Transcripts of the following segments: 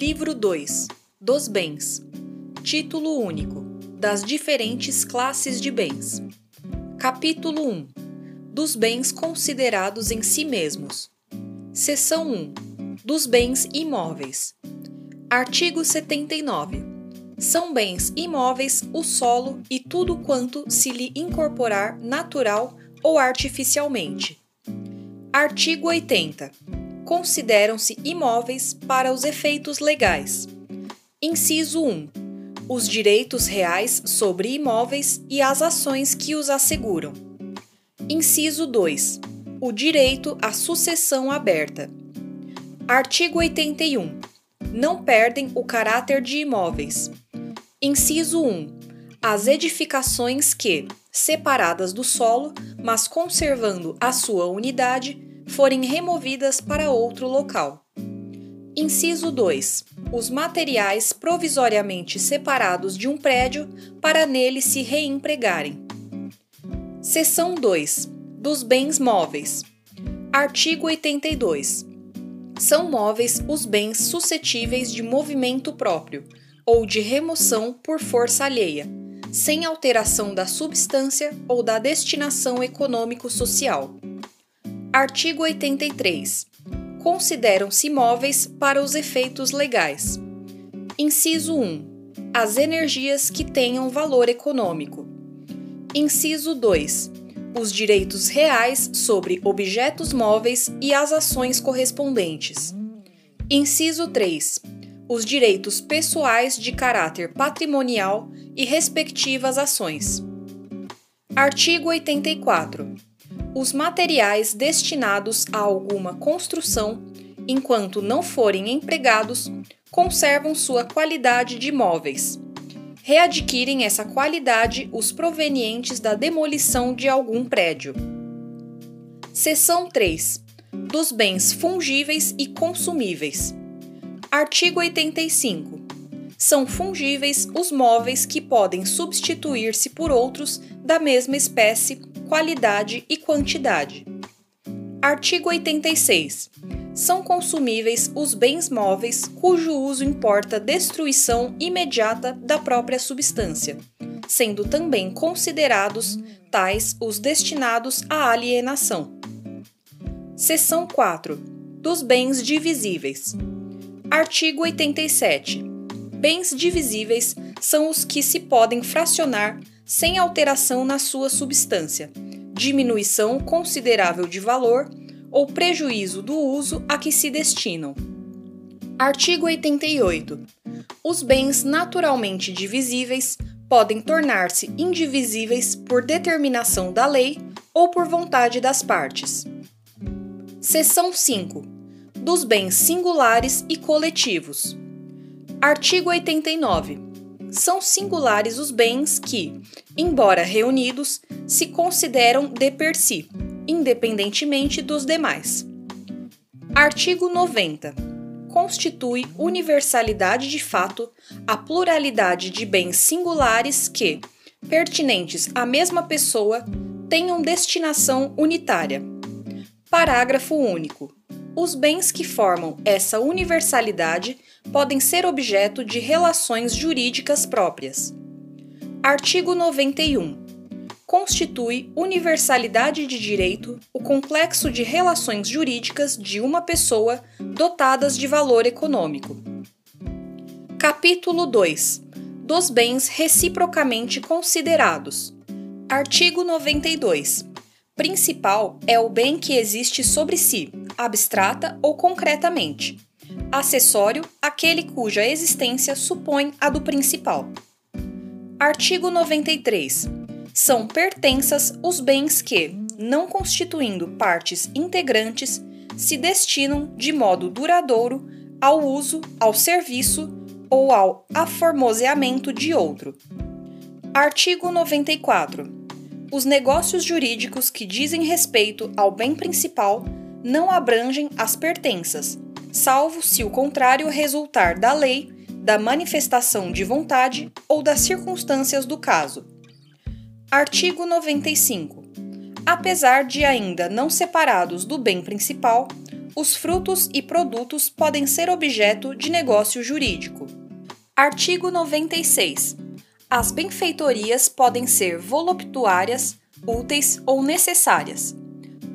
Livro 2 Dos Bens Título único Das diferentes classes de bens. Capítulo 1 Dos bens considerados em si mesmos. Seção 1 Dos bens imóveis. Artigo 79. São bens imóveis o solo e tudo quanto se lhe incorporar natural ou artificialmente. Artigo 80 consideram-se imóveis para os efeitos legais. Inciso 1. Os direitos reais sobre imóveis e as ações que os asseguram. Inciso 2. O direito à sucessão aberta. Artigo 81. Não perdem o caráter de imóveis. Inciso 1. As edificações que, separadas do solo, mas conservando a sua unidade, forem removidas para outro local. Inciso 2. Os materiais provisoriamente separados de um prédio para nele se reempregarem. Seção 2. Dos bens móveis. Artigo 82. São móveis os bens suscetíveis de movimento próprio ou de remoção por força alheia, sem alteração da substância ou da destinação econômico-social Artigo 83. Consideram-se imóveis para os efeitos legais. Inciso 1. As energias que tenham valor econômico. Inciso 2. Os direitos reais sobre objetos móveis e as ações correspondentes. Inciso 3. Os direitos pessoais de caráter patrimonial e respectivas ações. Artigo 84 os materiais destinados a alguma construção, enquanto não forem empregados, conservam sua qualidade de móveis. Readquirem essa qualidade os provenientes da demolição de algum prédio. Seção 3. Dos bens fungíveis e consumíveis. Artigo 85. São fungíveis os móveis que podem substituir-se por outros da mesma espécie qualidade e quantidade. Artigo 86. São consumíveis os bens móveis cujo uso importa destruição imediata da própria substância, sendo também considerados tais os destinados à alienação. Seção 4. Dos bens divisíveis. Artigo 87. Bens divisíveis são os que se podem fracionar sem alteração na sua substância, diminuição considerável de valor ou prejuízo do uso a que se destinam. Artigo 88. Os bens naturalmente divisíveis podem tornar-se indivisíveis por determinação da lei ou por vontade das partes. Seção 5. Dos bens singulares e coletivos. Artigo 89 são singulares os bens que, embora reunidos, se consideram de per si, independentemente dos demais. Artigo 90. Constitui universalidade de fato a pluralidade de bens singulares que, pertinentes à mesma pessoa, tenham destinação unitária. Parágrafo único. Os bens que formam essa universalidade podem ser objeto de relações jurídicas próprias. Artigo 91. Constitui universalidade de direito o complexo de relações jurídicas de uma pessoa dotadas de valor econômico. Capítulo 2. Dos bens reciprocamente considerados. Artigo 92. Principal é o bem que existe sobre si, abstrata ou concretamente acessório aquele cuja existência supõe a do principal. Artigo 93. São pertenças os bens que, não constituindo partes integrantes, se destinam de modo duradouro ao uso, ao serviço ou ao aformoseamento de outro. Artigo 94. Os negócios jurídicos que dizem respeito ao bem principal não abrangem as pertenças, salvo se o contrário resultar da lei, da manifestação de vontade ou das circunstâncias do caso. Artigo 95. Apesar de ainda não separados do bem principal, Os frutos e produtos podem ser objeto de negócio jurídico. Artigo 96. As benfeitorias podem ser voluptuárias, úteis ou necessárias.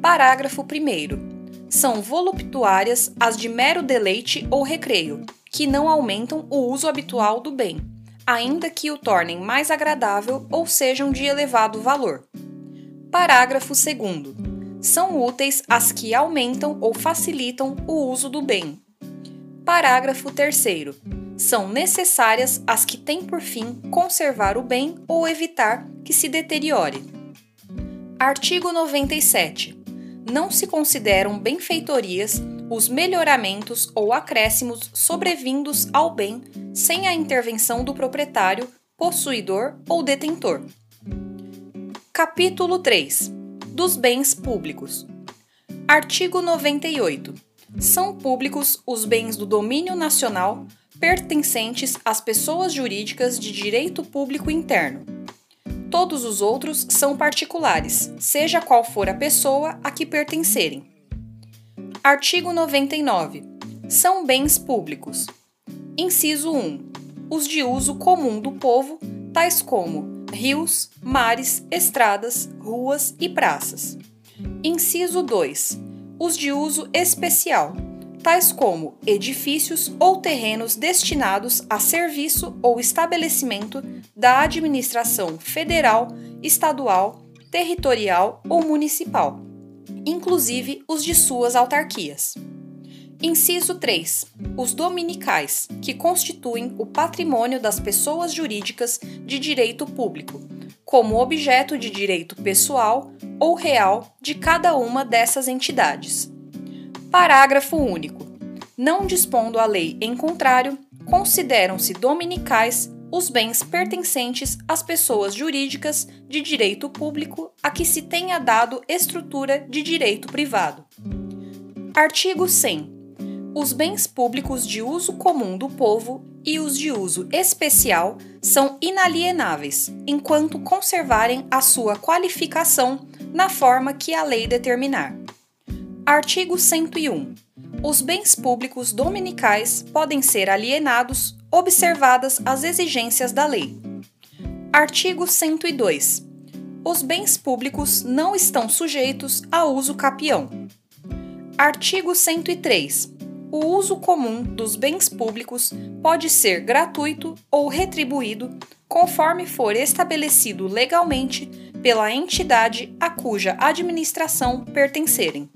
Parágrafo 1. São voluptuárias as de mero deleite ou recreio, que não aumentam o uso habitual do bem, ainda que o tornem mais agradável ou sejam de elevado valor. Parágrafo 2. São úteis as que aumentam ou facilitam o uso do bem. Parágrafo 3. São necessárias as que têm por fim conservar o bem ou evitar que se deteriore. Artigo 97. Não se consideram benfeitorias os melhoramentos ou acréscimos sobrevindos ao bem sem a intervenção do proprietário, possuidor ou detentor. Capítulo 3 Dos bens públicos. Artigo 98. São públicos os bens do domínio nacional pertencentes às pessoas jurídicas de direito público interno. Todos os outros são particulares, seja qual for a pessoa a que pertencerem. Artigo 99. São bens públicos. Inciso 1. Os de uso comum do povo, tais como rios, mares, estradas, ruas e praças. Inciso 2. Os de uso especial, tais como edifícios ou terrenos destinados a serviço ou estabelecimento da administração federal, estadual, territorial ou municipal, inclusive os de suas autarquias. Inciso 3. Os dominicais, que constituem o patrimônio das pessoas jurídicas de direito público, como objeto de direito pessoal ou real de cada uma dessas entidades. Parágrafo único. Não dispondo a lei em contrário, consideram-se dominicais os bens pertencentes às pessoas jurídicas de direito público a que se tenha dado estrutura de direito privado. Artigo 100 os bens públicos de uso comum do povo e os de uso especial são inalienáveis, enquanto conservarem a sua qualificação na forma que a lei determinar. Artigo 101. Os bens públicos dominicais podem ser alienados, observadas as exigências da lei. Artigo 102. Os bens públicos não estão sujeitos a uso capião. Artigo 103 o uso comum dos bens públicos pode ser gratuito ou retribuído, conforme for estabelecido legalmente pela entidade a cuja administração pertencerem.